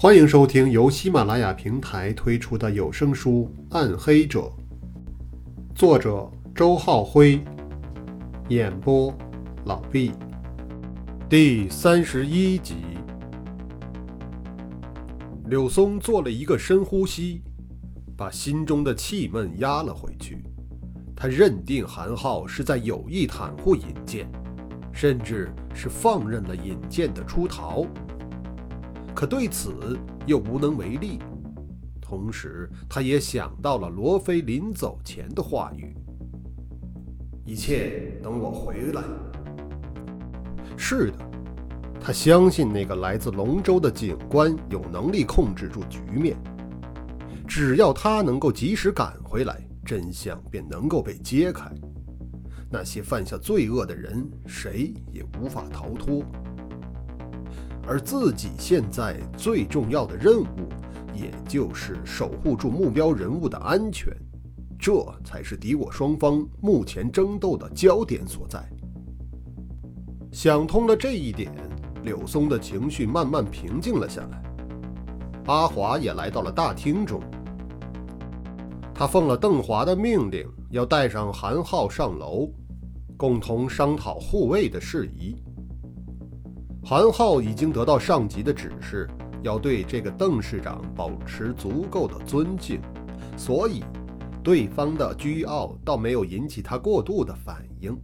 欢迎收听由喜马拉雅平台推出的有声书《暗黑者》，作者周浩辉，演播老毕，第三十一集。柳松做了一个深呼吸，把心中的气闷压了回去。他认定韩浩是在有意袒护尹健，甚至是放任了尹健的出逃。可对此又无能为力，同时他也想到了罗非临走前的话语：“一切等我回来。”是的，他相信那个来自龙州的警官有能力控制住局面，只要他能够及时赶回来，真相便能够被揭开。那些犯下罪恶的人，谁也无法逃脱。而自己现在最重要的任务，也就是守护住目标人物的安全，这才是敌我双方目前争斗的焦点所在。想通了这一点，柳松的情绪慢慢平静了下来。阿华也来到了大厅中，他奉了邓华的命令，要带上韩浩上楼，共同商讨护卫的事宜。韩浩已经得到上级的指示，要对这个邓市长保持足够的尊敬，所以对方的倨傲倒没有引起他过度的反应。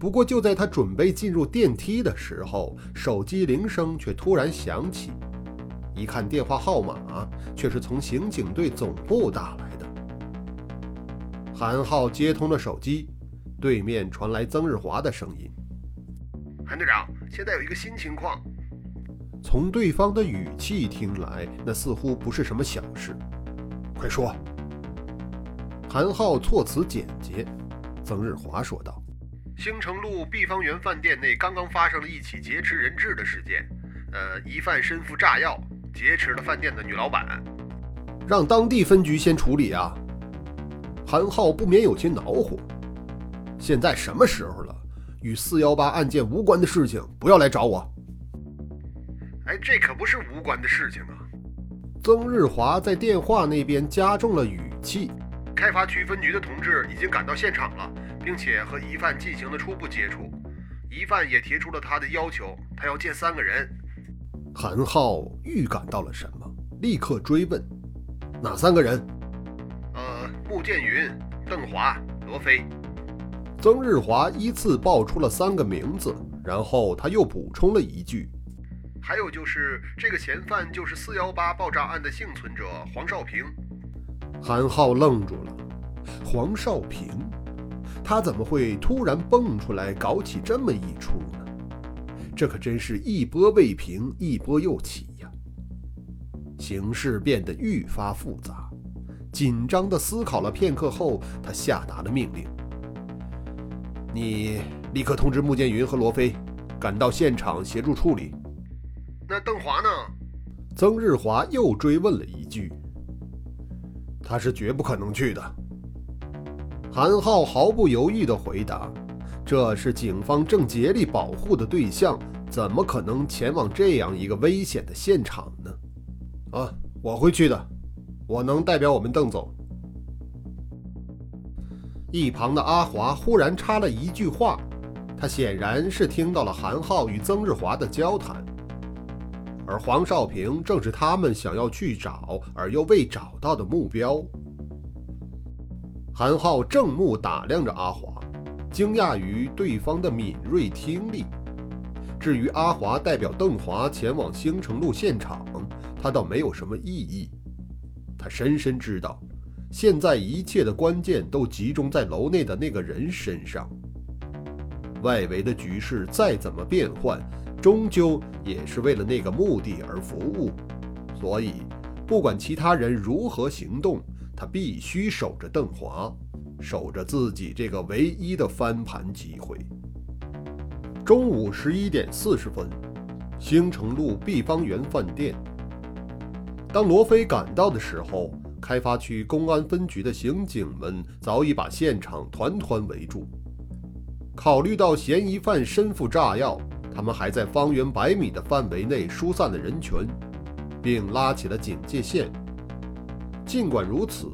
不过，就在他准备进入电梯的时候，手机铃声却突然响起。一看电话号码，却是从刑警队总部打来的。韩浩接通了手机，对面传来曾日华的声音。韩队长，现在有一个新情况。从对方的语气听来，那似乎不是什么小事。快说。韩浩措辞简洁。曾日华说道：“兴城路碧芳园饭店内刚刚发生了一起劫持人质的事件。呃，疑犯身负炸药，劫持了饭店的女老板。让当地分局先处理啊。”韩浩不免有些恼火。现在什么时候了？与四幺八案件无关的事情，不要来找我。哎，这可不是无关的事情啊！曾日华在电话那边加重了语气。开发区分局的同志已经赶到现场了，并且和疑犯进行了初步接触。疑犯也提出了他的要求，他要见三个人。韩浩预感到了什么，立刻追问：哪三个人？呃，穆剑云、邓华、罗飞。曾日华依次报出了三个名字，然后他又补充了一句：“还有就是这个嫌犯就是四幺八爆炸案的幸存者黄少平。”韩浩愣住了，黄少平，他怎么会突然蹦出来搞起这么一出呢？这可真是一波未平，一波又起呀！形势变得愈发复杂，紧张地思考了片刻后，他下达了命令。你立刻通知穆剑云和罗非，赶到现场协助处理。那邓华呢？曾日华又追问了一句。他是绝不可能去的。韩浩毫不犹豫地回答：“这是警方正竭力保护的对象，怎么可能前往这样一个危险的现场呢？”啊，我会去的，我能代表我们邓总。一旁的阿华忽然插了一句话，他显然是听到了韩浩与曾日华的交谈，而黄少平正是他们想要去找而又未找到的目标。韩浩正目打量着阿华，惊讶于对方的敏锐听力。至于阿华代表邓华前往兴城路现场，他倒没有什么异议。他深深知道。现在一切的关键都集中在楼内的那个人身上。外围的局势再怎么变换，终究也是为了那个目的而服务。所以，不管其他人如何行动，他必须守着邓华，守着自己这个唯一的翻盘机会。中午十一点四十分，兴城路碧芳园饭店。当罗非赶到的时候。开发区公安分局的刑警们早已把现场团团围住。考虑到嫌疑犯身负炸药，他们还在方圆百米的范围内疏散了人群，并拉起了警戒线。尽管如此，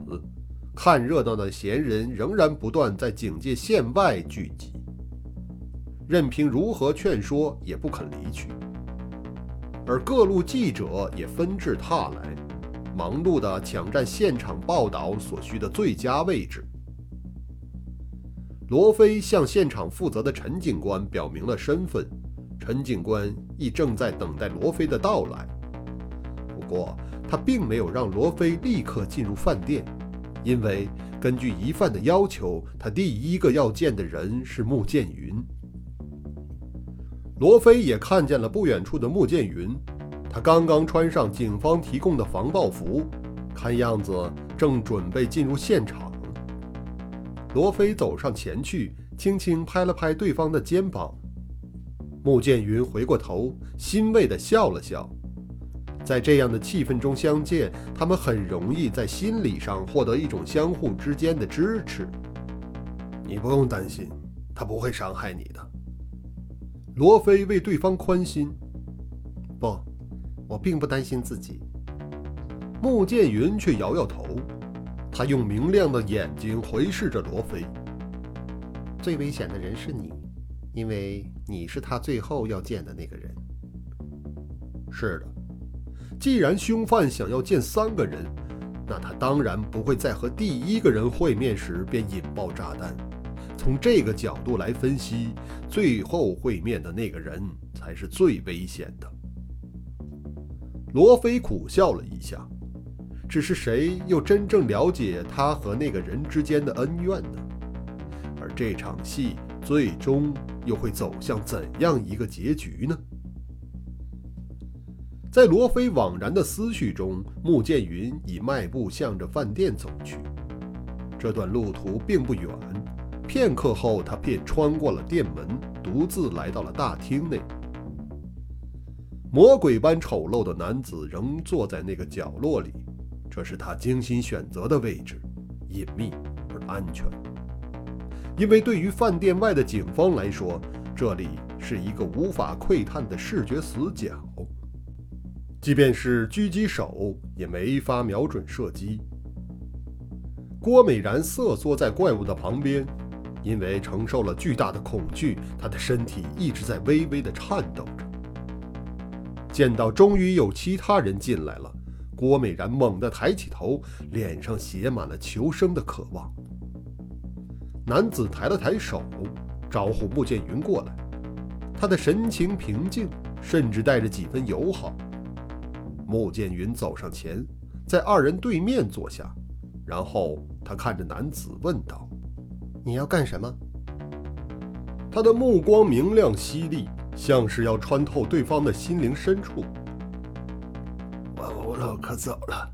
看热闹的闲人仍然不断在警戒线外聚集，任凭如何劝说也不肯离去。而各路记者也纷至沓来，忙碌地抢占现场报道所需的最佳位置。罗非向现场负责的陈警官表明了身份，陈警官亦正在等待罗非的到来。不过，他并没有让罗非立刻进入饭店，因为根据疑犯的要求，他第一个要见的人是穆剑云。罗非也看见了不远处的穆剑云，他刚刚穿上警方提供的防爆服，看样子正准备进入现场。罗非走上前去，轻轻拍了拍对方的肩膀。穆剑云回过头，欣慰地笑了笑。在这样的气氛中相见，他们很容易在心理上获得一种相互之间的支持。你不用担心，他不会伤害你的。罗非为对方宽心，不，我并不担心自己。穆剑云却摇摇头，他用明亮的眼睛回视着罗非。最危险的人是你，因为你是他最后要见的那个人。是的，既然凶犯想要见三个人，那他当然不会在和第一个人会面时便引爆炸弹。从这个角度来分析，最后会面的那个人才是最危险的。罗非苦笑了一下，只是谁又真正了解他和那个人之间的恩怨呢？而这场戏最终又会走向怎样一个结局呢？在罗非惘然的思绪中，穆剑云已迈步向着饭店走去。这段路途并不远。片刻后，他便穿过了店门，独自来到了大厅内。魔鬼般丑陋的男子仍坐在那个角落里，这是他精心选择的位置，隐秘而安全。因为对于饭店外的警方来说，这里是一个无法窥探的视觉死角，即便是狙击手也没法瞄准射击。郭美然瑟缩在怪物的旁边。因为承受了巨大的恐惧，他的身体一直在微微的颤抖着。见到终于有其他人进来了，郭美然猛地抬起头，脸上写满了求生的渴望。男子抬了抬手，招呼穆剑云过来，他的神情平静，甚至带着几分友好。穆剑云走上前，在二人对面坐下，然后他看着男子问道。你要干什么？他的目光明亮犀利，像是要穿透对方的心灵深处。我无路可走了。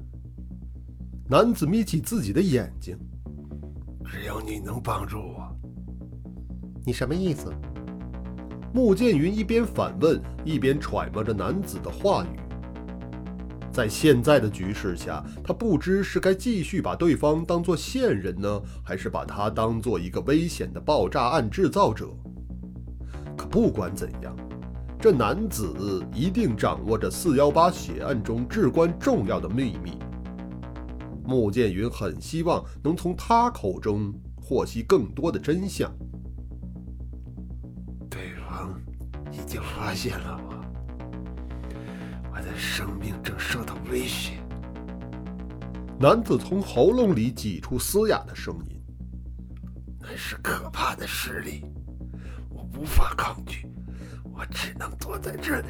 男子眯起自己的眼睛。只有你能帮助我。你什么意思？穆剑云一边反问，一边揣摩着男子的话语。在现在的局势下，他不知是该继续把对方当作线人呢，还是把他当做一个危险的爆炸案制造者。不管怎样，这男子一定掌握着四幺八血案中至关重要的秘密。穆剑云很希望能从他口中获悉更多的真相。对方已经发现了我。我的生命正受到威胁。男子从喉咙里挤出嘶哑的声音：“那是可怕的势力，无法抗拒，我只能躲在这里，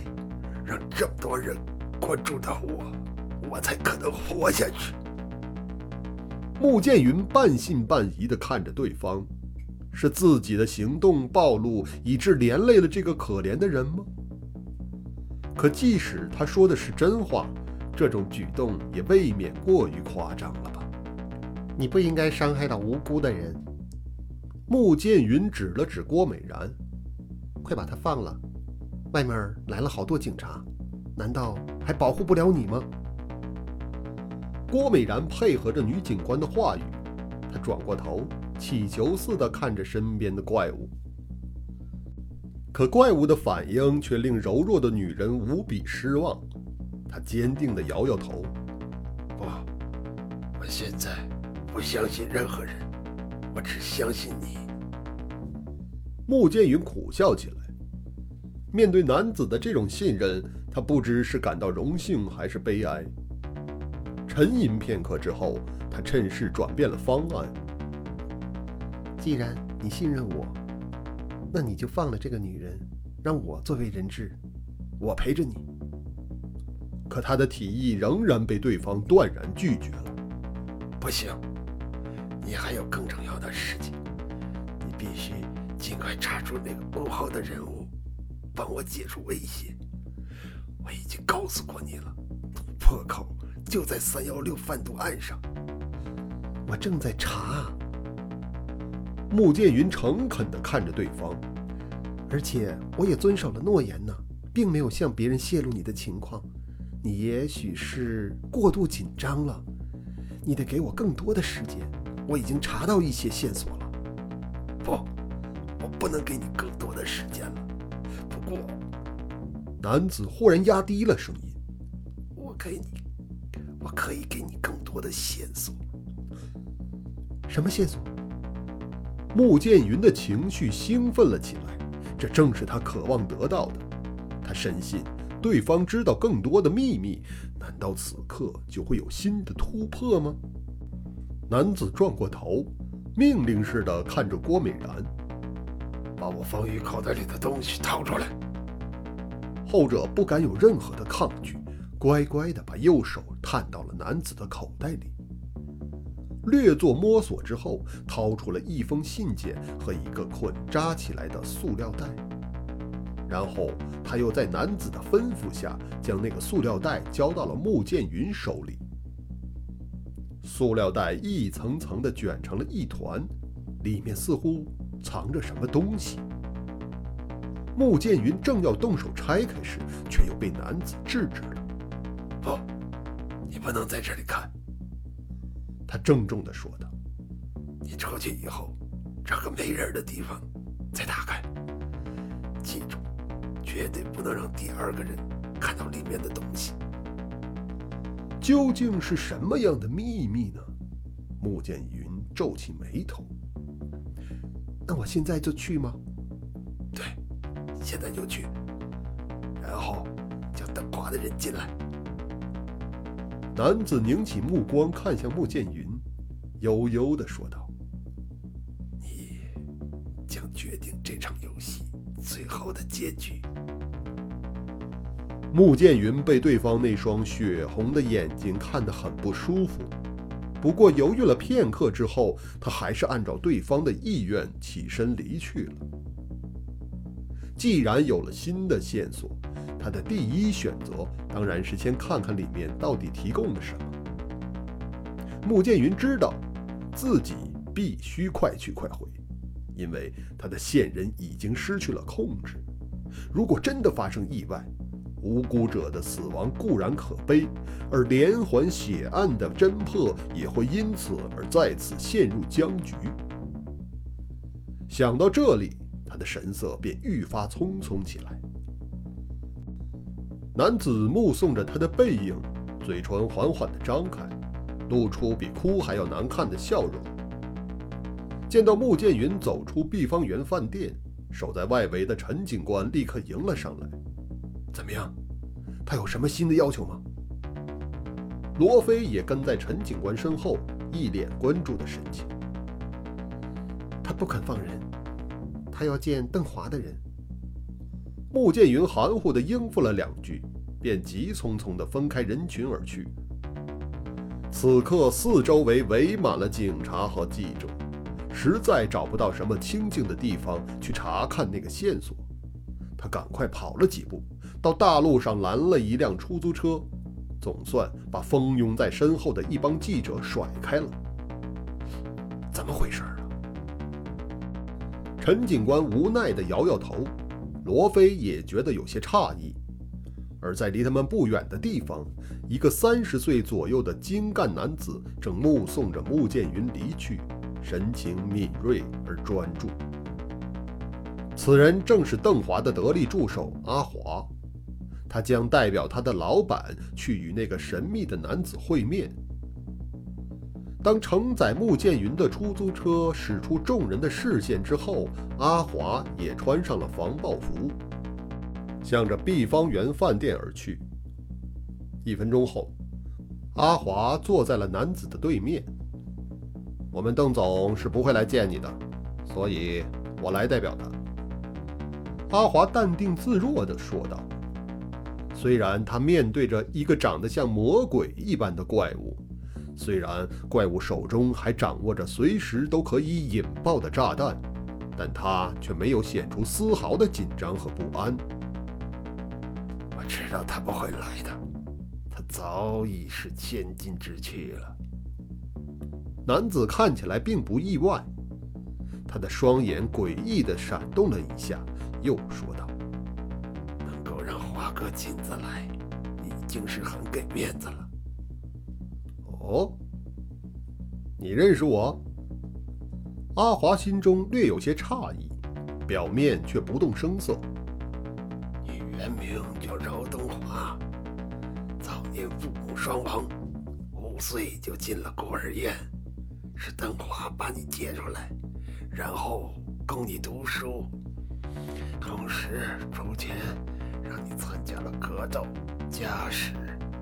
让这么多人关注到我，我才可能活下去。”穆剑云半信半疑地看着对方：“是自己的行动暴露，以致连累了这个可怜的人吗？”可即使他说的是真话，这种举动也未免过于夸张了吧？你不应该伤害到无辜的人。穆剑云指了指郭美然：“快把他放了，外面来了好多警察，难道还保护不了你吗？”郭美然配合着女警官的话语，她转过头，乞求似的看着身边的怪物。可怪物的反应却令柔弱的女人无比失望。她坚定地摇摇头：“不，我现在不相信任何人，我只相信你。”穆剑云苦笑起来。面对男子的这种信任，他不知是感到荣幸还是悲哀。沉吟片刻之后，他趁势转变了方案：“既然你信任我，那你就放了这个女人，让我作为人质，我陪着你。”可他的提议仍然被对方断然拒绝了。不行，你还有更重要的事情，你必须尽快查出那个幕后的人物，帮我解除威胁。我已经告诉过你了，突破口就在三幺六贩毒案上。我正在查。穆剑云诚恳地看着对方，而且我也遵守了诺言呢，并没有向别人泄露你的情况。你也许是过度紧张了，你得给我更多的时间。我已经查到一些线索了。不，不能给你更多的时间了。不过，男子忽然压低了声音：“我给你，我可以给你更多的线索。什么线索？”穆剑云的情绪兴奋了起来，这正是他渴望得到的。他深信。对方知道更多的秘密，难道此刻就会有新的突破吗？男子转过头，命令似的看着郭美然：“把我方宇口袋里的东西掏出来。”后者不敢有任何的抗拒，乖乖的把右手探到了男子的口袋里，略作摸索之后，掏出了一封信件和一个捆扎起来的塑料袋。然后他又在男子的吩咐下，将那个塑料袋交到了穆剑云手里。塑料袋一层层地卷成了一团，里面似乎藏着什么东西。穆剑云正要动手拆开时，却又被男子制止了。“不，你不能在这里看。”他郑重地说道，“你出去以后，找个没人的地方再打开。记住。”绝对不能让第二个人看到里面的东西。究竟是什么样的秘密呢？穆剑云皱起眉头。那我现在就去吗？对，现在就去。然后叫等华的人进来。男子拧起目光看向穆剑云，悠悠的说道：“你将决定这场游戏最后的结局。”穆剑云被对方那双血红的眼睛看得很不舒服，不过犹豫了片刻之后，他还是按照对方的意愿起身离去了。既然有了新的线索，他的第一选择当然是先看看里面到底提供了什么。穆剑云知道自己必须快去快回，因为他的线人已经失去了控制。如果真的发生意外，无辜者的死亡固然可悲，而连环血案的侦破也会因此而再次陷入僵局。想到这里，他的神色便愈发匆匆起来。男子目送着他的背影，嘴唇缓缓地张开，露出比哭还要难看的笑容。见到穆剑云走出碧芳园饭店，守在外围的陈警官立刻迎了上来。怎么样？他有什么新的要求吗？罗非也跟在陈警官身后，一脸关注的神情。他不肯放人，他要见邓华的人。穆剑云含糊地应付了两句，便急匆匆地分开人群而去。此刻四周围围满了警察和记者，实在找不到什么清静的地方去查看那个线索。他赶快跑了几步。到大路上拦了一辆出租车，总算把蜂拥在身后的一帮记者甩开了。怎么回事啊？陈警官无奈地摇摇头，罗非也觉得有些诧异。而在离他们不远的地方，一个三十岁左右的精干男子正目送着穆剑云离去，神情敏锐而专注。此人正是邓华的得力助手阿华。他将代表他的老板去与那个神秘的男子会面。当承载穆剑云的出租车驶出众人的视线之后，阿华也穿上了防爆服，向着碧芳园饭店而去。一分钟后，阿华坐在了男子的对面。我们邓总是不会来见你的，所以我来代表他。阿华淡定自若地说道。虽然他面对着一个长得像魔鬼一般的怪物。虽然怪物手中还掌握着随时都可以引爆的炸弹，但他却没有显出丝毫的紧张和不安。我知道他不会来的，他早已是千金之躯了。男子看起来并不意外，他的双眼诡异地闪动了一下，又说道：“让华哥亲自来，已经是很给面子了。”哦，你认识我？阿华心中略有些诧异，表面却不动声色。你原名叫饶东华，早年父母双亡，五岁就进了孤儿院，是邓华把你接出来，然后供你读书，同时出钱让你参加了格斗、驾驶、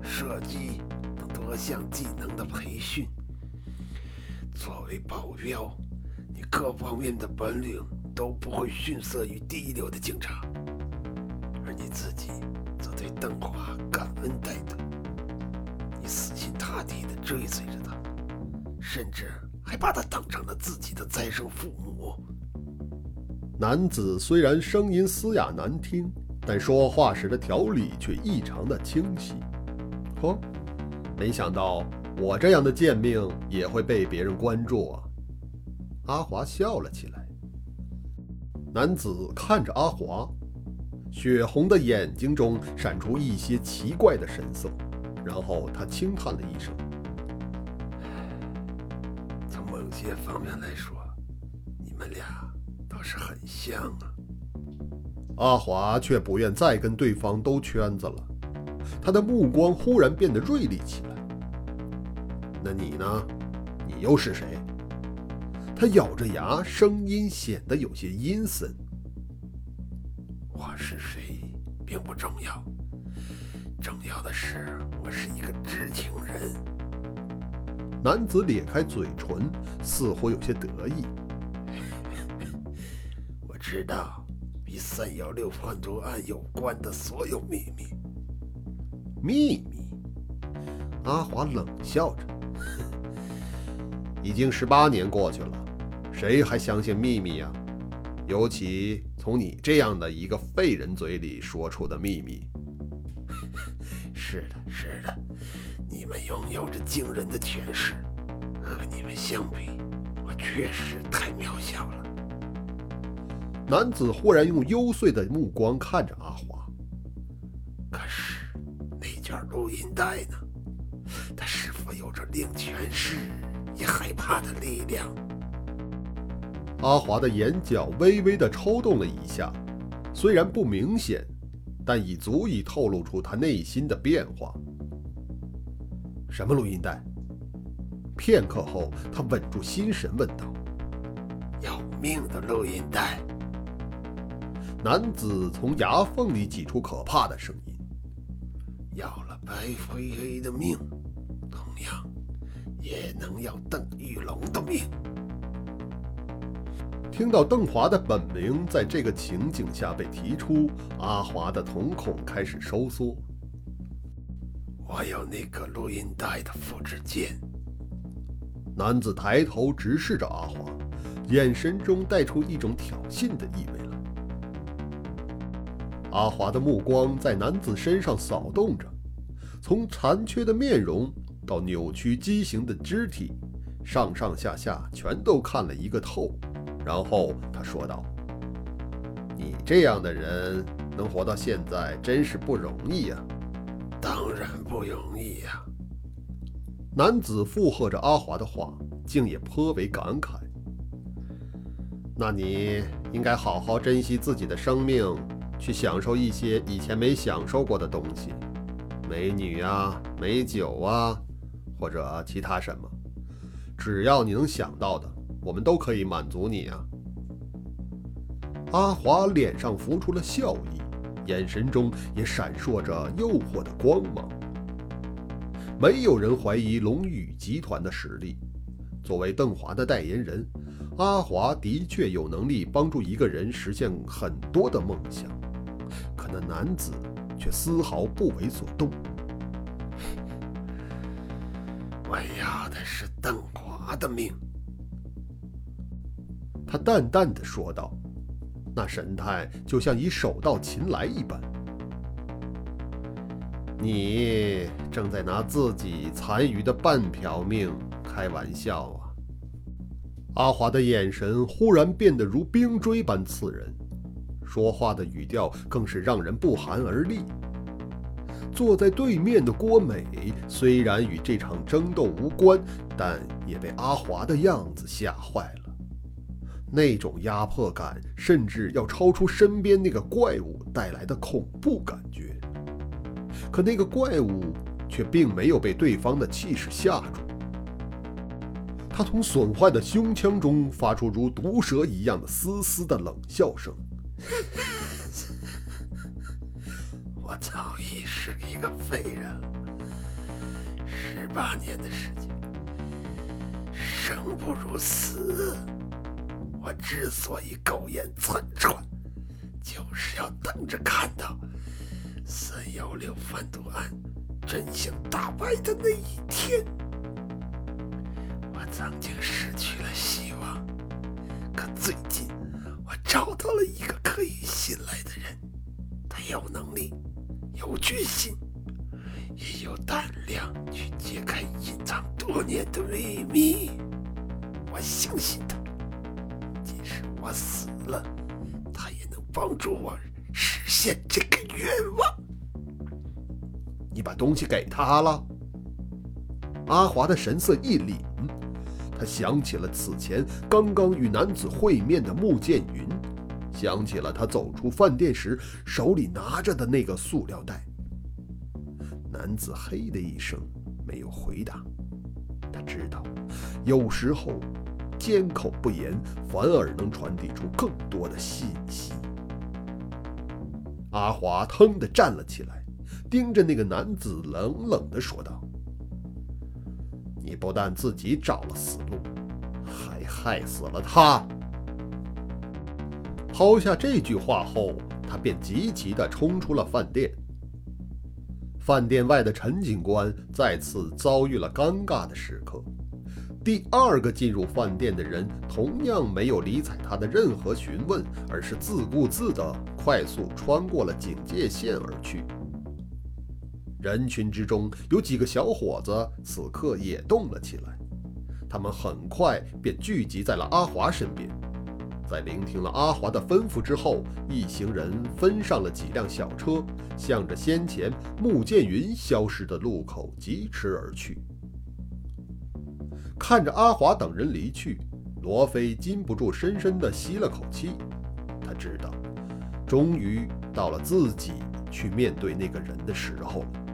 射击等。多项技能的培训，作为保镖，你各方面的本领都不会逊色于第一流的警察，而你自己则对邓华感恩戴德，你死心塌地地追随着他，甚至还把他当成了自己的再生父母。男子虽然声音嘶哑难听，但说话时的条理却异常的清晰。嚯！没想到我这样的贱命也会被别人关注啊！阿华笑了起来。男子看着阿华，血红的眼睛中闪出一些奇怪的神色，然后他轻叹了一声：“从某些方面来说，你们俩倒是很像啊。”阿华却不愿再跟对方兜圈子了。他的目光忽然变得锐利起来。那你呢？你又是谁？他咬着牙，声音显得有些阴森。我是谁并不重要，重要的是我是一个知情人。男子咧开嘴唇，似乎有些得意。我知道与三幺六贩毒案有关的所有秘密。秘密？阿华冷笑着。已经十八年过去了，谁还相信秘密呀？尤其从你这样的一个废人嘴里说出的秘密。是的，是的，你们拥有着惊人的权势，和你们相比，我确实太渺小了。男子忽然用幽邃的目光看着阿华。可是那卷录音带呢？它是否有着令权势？也害怕的力量。阿华的眼角微微的抽动了一下，虽然不明显，但已足以透露出他内心的变化。什么录音带？片刻后，他稳住心神问道：“要命的录音带！”男子从牙缝里挤出可怕的声音：“要了白飞飞的命，同样。”也能要邓玉龙的命。听到邓华的本名在这个情景下被提出，阿华的瞳孔开始收缩。我有那个录音带的复制件。男子抬头直视着阿华，眼神中带出一种挑衅的意味了。阿华的目光在男子身上扫动着，从残缺的面容。到扭曲畸形的肢体，上上下下全都看了一个透。然后他说道：“你这样的人能活到现在，真是不容易呀。”“当然不容易呀。”男子附和着阿华的话，竟也颇为感慨。“那你应该好好珍惜自己的生命，去享受一些以前没享受过的东西，美女啊，美酒啊，或者其他什么，只要你能想到的，我们都可以满足你啊。阿华脸上浮出了笑意，眼神中也闪烁着诱惑的光芒。没有人怀疑龙宇集团的实力。作为邓华的代言人，阿华的确有能力帮助一个人实现很多的梦想。那男子却丝毫不为所动。我要的是邓华的命。他淡淡的说道，那神态就像已手到擒来一般。你正在拿自己残余的半条命开玩笑啊！阿华的眼神忽然变得如冰锥般刺人，说话的语调更是让人不寒而栗。坐在对面的郭美虽然与这场争斗无关，但也被阿华的样子吓坏了。那种压迫感，甚至要超出身边那个怪物带来的恐怖感觉。可那个怪物却并没有被对方的气势吓住，他从损坏的胸腔中发出如毒蛇一样的嘶嘶的冷笑声。我早已是一个废人了，十八年的时间，生不如死。我之所以苟延残喘，就是要等着看到。三幺六贩毒案真相大白的那一天，我曾经失去了希望，可最近我找到了一个可以信赖的人，他有能力，有决心，也有胆量去揭开隐藏多年的秘密。我相信他，即使我死了，他也能帮助我。实现这个愿望，你把东西给他了。阿华的神色一凛，他想起了此前刚刚与男子会面的穆剑云，想起了他走出饭店时手里拿着的那个塑料袋。男子嘿的一声，没有回答。他知道，有时候缄口不言，反而能传递出更多的信息。阿华腾地站了起来，盯着那个男子，冷冷地说道：“你不但自己找了死路，还害死了他。”抛下这句话后，他便急急地冲出了饭店。饭店外的陈警官再次遭遇了尴尬的时刻。第二个进入饭店的人同样没有理睬他的任何询问，而是自顾自地快速穿过了警戒线而去。人群之中有几个小伙子此刻也动了起来，他们很快便聚集在了阿华身边。在聆听了阿华的吩咐之后，一行人分上了几辆小车，向着先前穆剑云消失的路口疾驰而去。看着阿华等人离去，罗非禁不住深深地吸了口气。他知道，终于到了自己去面对那个人的时候了。